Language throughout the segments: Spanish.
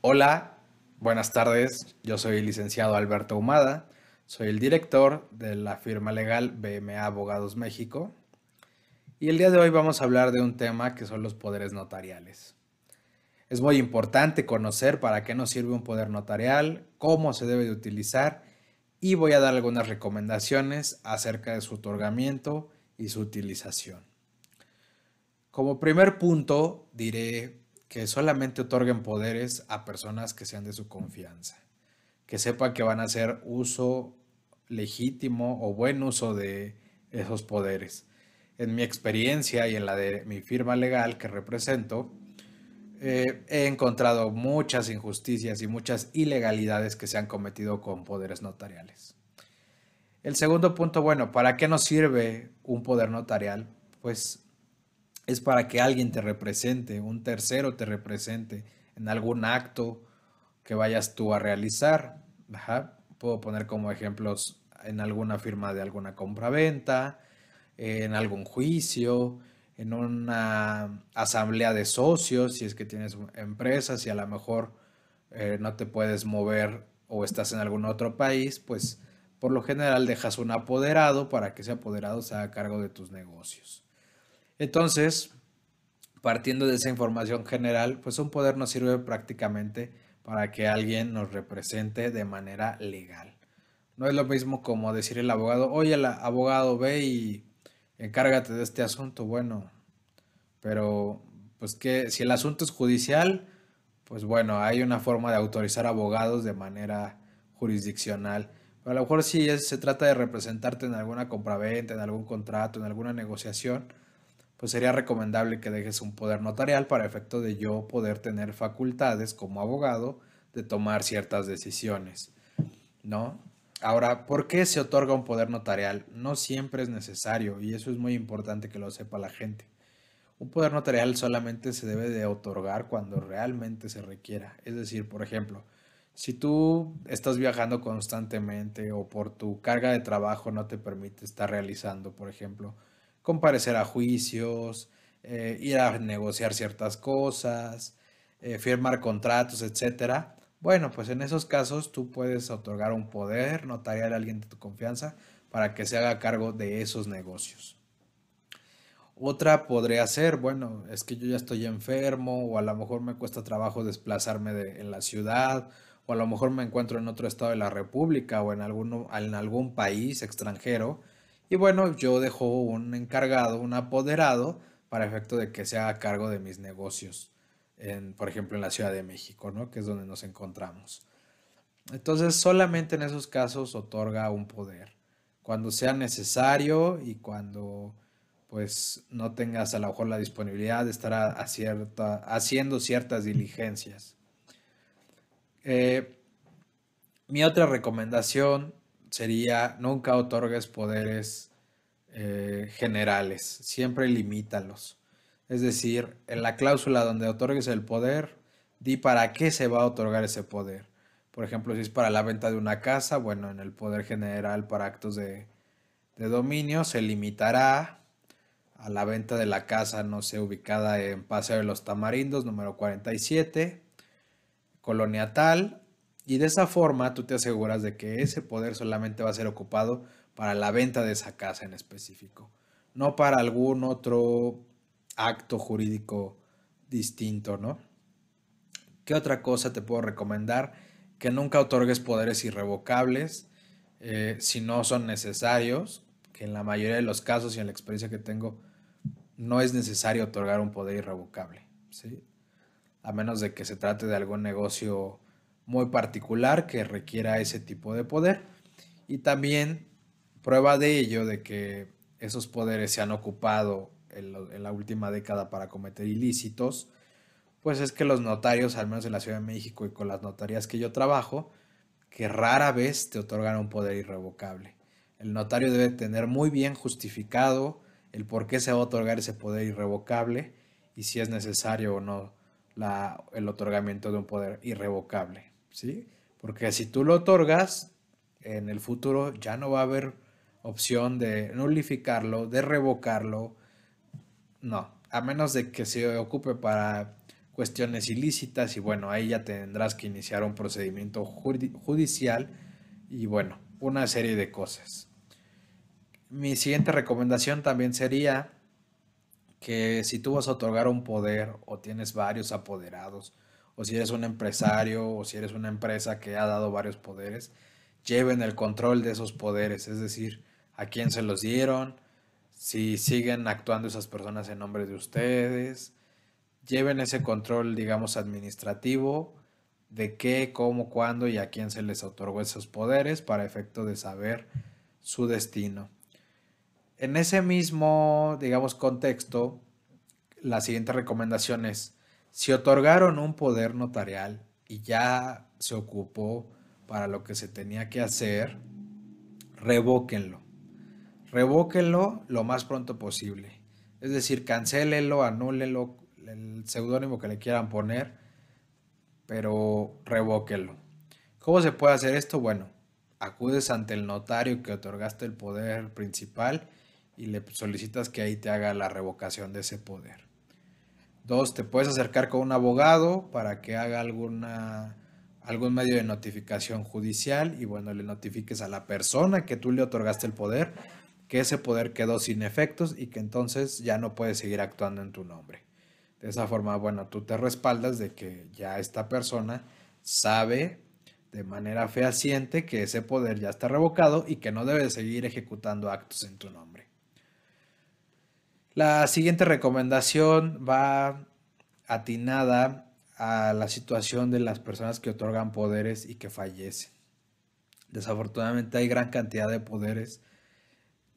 Hola, buenas tardes. Yo soy el licenciado Alberto Humada. Soy el director de la firma legal BMA Abogados México. Y el día de hoy vamos a hablar de un tema que son los poderes notariales. Es muy importante conocer para qué nos sirve un poder notarial, cómo se debe de utilizar y voy a dar algunas recomendaciones acerca de su otorgamiento y su utilización. Como primer punto diré que solamente otorguen poderes a personas que sean de su confianza, que sepan que van a hacer uso legítimo o buen uso de esos poderes. En mi experiencia y en la de mi firma legal que represento, eh, he encontrado muchas injusticias y muchas ilegalidades que se han cometido con poderes notariales. El segundo punto, bueno, ¿para qué nos sirve un poder notarial? Pues es para que alguien te represente, un tercero te represente en algún acto que vayas tú a realizar. Puedo poner como ejemplos en alguna firma de alguna compra-venta, en algún juicio, en una asamblea de socios, si es que tienes empresas y a lo mejor eh, no te puedes mover o estás en algún otro país, pues por lo general dejas un apoderado para que ese apoderado se haga cargo de tus negocios. Entonces, partiendo de esa información general, pues un poder nos sirve prácticamente para que alguien nos represente de manera legal. No es lo mismo como decir el abogado, oye, el abogado ve y encárgate de este asunto. Bueno, pero pues que si el asunto es judicial, pues bueno, hay una forma de autorizar abogados de manera jurisdiccional. Pero a lo mejor si se trata de representarte en alguna compraventa, en algún contrato, en alguna negociación, pues sería recomendable que dejes un poder notarial para efecto de yo poder tener facultades como abogado de tomar ciertas decisiones, ¿no? Ahora, ¿por qué se otorga un poder notarial? No siempre es necesario y eso es muy importante que lo sepa la gente. Un poder notarial solamente se debe de otorgar cuando realmente se requiera. Es decir, por ejemplo, si tú estás viajando constantemente o por tu carga de trabajo no te permite estar realizando, por ejemplo, comparecer a juicios, eh, ir a negociar ciertas cosas, eh, firmar contratos, etcétera. Bueno, pues en esos casos tú puedes otorgar un poder notarial a alguien de tu confianza para que se haga cargo de esos negocios. Otra podría ser, bueno, es que yo ya estoy enfermo o a lo mejor me cuesta trabajo desplazarme en la ciudad o a lo mejor me encuentro en otro estado de la República o en, en algún país extranjero y bueno, yo dejo un encargado, un apoderado, para efecto de que se haga cargo de mis negocios, en, por ejemplo, en la Ciudad de México, ¿no? que es donde nos encontramos. Entonces, solamente en esos casos otorga un poder. Cuando sea necesario y cuando pues no tengas a lo mejor la disponibilidad de estar haciendo ciertas diligencias. Eh, mi otra recomendación sería nunca otorgues poderes eh, generales, siempre limítalos. Es decir, en la cláusula donde otorgues el poder, di para qué se va a otorgar ese poder. Por ejemplo, si es para la venta de una casa, bueno, en el poder general para actos de, de dominio se limitará a la venta de la casa, no sé, ubicada en Paseo de los Tamarindos, número 47, colonia tal, y de esa forma tú te aseguras de que ese poder solamente va a ser ocupado para la venta de esa casa en específico, no para algún otro acto jurídico distinto, ¿no? ¿Qué otra cosa te puedo recomendar? Que nunca otorgues poderes irrevocables eh, si no son necesarios, que en la mayoría de los casos y en la experiencia que tengo, no es necesario otorgar un poder irrevocable, ¿sí? A menos de que se trate de algún negocio muy particular que requiera ese tipo de poder. Y también prueba de ello, de que esos poderes se han ocupado en, la última década para cometer ilícitos, pues es que los notarios, al menos en la Ciudad de México y con las notarías que yo trabajo, que rara vez te otorgan un poder irrevocable. El notario debe tener muy bien justificado el por qué se va a otorgar ese poder irrevocable y si es necesario o no el otorgamiento de un poder irrevocable. ¿Sí? Porque si tú lo otorgas, en el futuro ya no va a haber opción de nulificarlo, de revocarlo. No, a menos de que se ocupe para cuestiones ilícitas y bueno, ahí ya tendrás que iniciar un procedimiento judicial y bueno, una serie de cosas. Mi siguiente recomendación también sería que si tú vas a otorgar un poder o tienes varios apoderados, o si eres un empresario o si eres una empresa que ha dado varios poderes, lleven el control de esos poderes, es decir, a quién se los dieron, si siguen actuando esas personas en nombre de ustedes, lleven ese control, digamos, administrativo de qué, cómo, cuándo y a quién se les otorgó esos poderes para efecto de saber su destino. En ese mismo, digamos, contexto, la siguiente recomendación es, si otorgaron un poder notarial y ya se ocupó para lo que se tenía que hacer, revóquenlo. Revóquenlo lo más pronto posible. Es decir, cancélenlo, anúlenlo, el seudónimo que le quieran poner, pero revóquenlo. ¿Cómo se puede hacer esto? Bueno, acudes ante el notario que otorgaste el poder principal y le solicitas que ahí te haga la revocación de ese poder. Dos, te puedes acercar con un abogado para que haga alguna, algún medio de notificación judicial y bueno, le notifiques a la persona que tú le otorgaste el poder que ese poder quedó sin efectos y que entonces ya no puede seguir actuando en tu nombre. De esa forma, bueno, tú te respaldas de que ya esta persona sabe de manera fehaciente que ese poder ya está revocado y que no debe seguir ejecutando actos en tu nombre. La siguiente recomendación va atinada a la situación de las personas que otorgan poderes y que fallecen. Desafortunadamente hay gran cantidad de poderes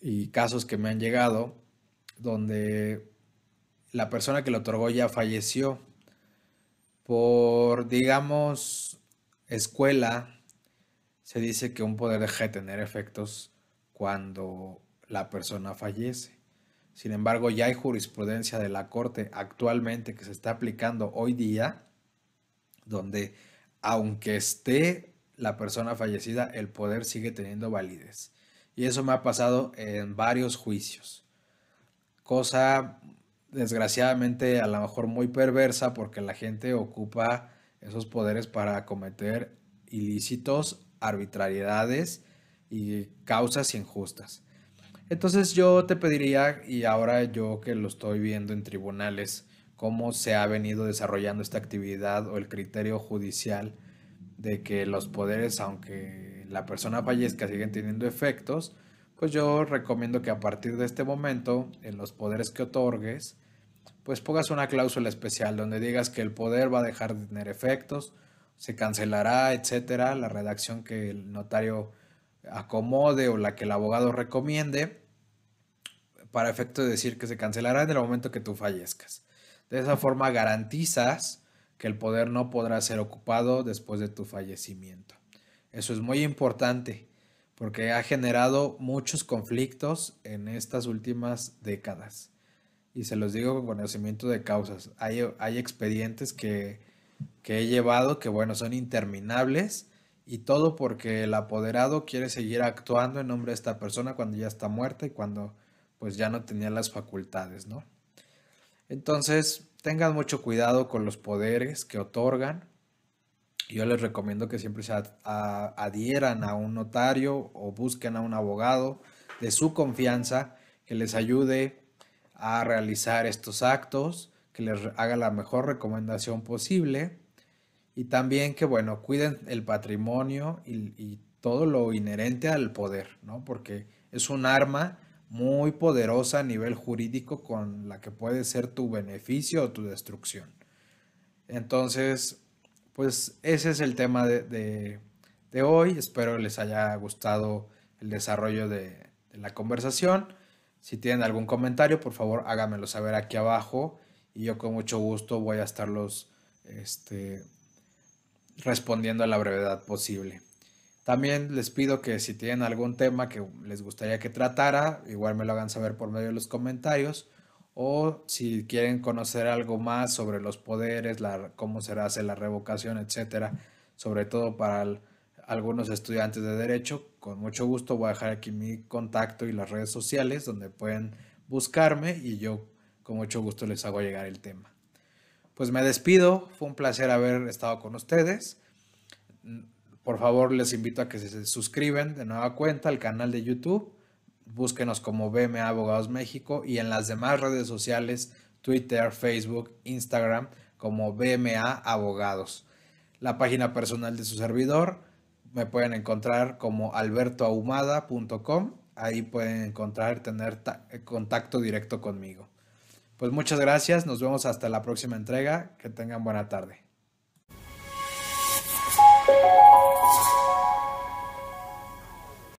y casos que me han llegado donde la persona que lo otorgó ya falleció por, digamos, escuela. Se dice que un poder deja de tener efectos cuando la persona fallece. Sin embargo, ya hay jurisprudencia de la Corte actualmente que se está aplicando hoy día, donde aunque esté la persona fallecida, el poder sigue teniendo validez. Y eso me ha pasado en varios juicios. Cosa desgraciadamente a lo mejor muy perversa porque la gente ocupa esos poderes para cometer ilícitos, arbitrariedades y causas injustas. Entonces yo te pediría, y ahora yo que lo estoy viendo en tribunales, cómo se ha venido desarrollando esta actividad o el criterio judicial de que los poderes, aunque la persona fallezca, siguen teniendo efectos, pues yo recomiendo que a partir de este momento, en los poderes que otorgues, pues pongas una cláusula especial donde digas que el poder va a dejar de tener efectos, se cancelará, etcétera, la redacción que el notario acomode o la que el abogado recomiende para efecto de decir que se cancelará en el momento que tú fallezcas. De esa forma garantizas que el poder no podrá ser ocupado después de tu fallecimiento. Eso es muy importante porque ha generado muchos conflictos en estas últimas décadas. Y se los digo con conocimiento de causas. Hay, hay expedientes que, que he llevado que, bueno, son interminables y todo porque el apoderado quiere seguir actuando en nombre de esta persona cuando ya está muerta y cuando pues ya no tenía las facultades, ¿no? Entonces, tengan mucho cuidado con los poderes que otorgan. Yo les recomiendo que siempre se adhieran a un notario o busquen a un abogado de su confianza que les ayude a realizar estos actos, que les haga la mejor recomendación posible y también que, bueno, cuiden el patrimonio y, todo lo inherente al poder, ¿no? Porque es un arma muy poderosa a nivel jurídico con la que puede ser tu beneficio o tu destrucción. Entonces, pues ese es el tema de, hoy. Espero les haya gustado el desarrollo de, de la conversación. Si tienen algún comentario, por favor háganmelo saber aquí abajo y yo con mucho gusto voy a estarlos este, respondiendo a la brevedad posible. También les pido que si tienen algún tema que les gustaría que tratara, igual me lo hagan saber por medio de los comentarios. O si quieren conocer algo más sobre los poderes, cómo se hace la revocación, etcétera, sobre todo para algunos estudiantes de Derecho, con mucho gusto voy a dejar aquí mi contacto y las redes sociales donde pueden buscarme y yo con mucho gusto les hago llegar el tema. Pues me despido, fue un placer haber estado con ustedes. Por favor, les invito a que se suscriban de nueva cuenta al canal de YouTube. Búsquenos como BMA Abogados México y en las demás redes sociales, Twitter, Facebook, Instagram, como BMA Abogados. La página personal de su servidor me pueden encontrar como albertoahumada.com. Ahí pueden encontrar, tener contacto directo conmigo. Pues muchas gracias, nos vemos hasta la próxima entrega, que tengan buena tarde.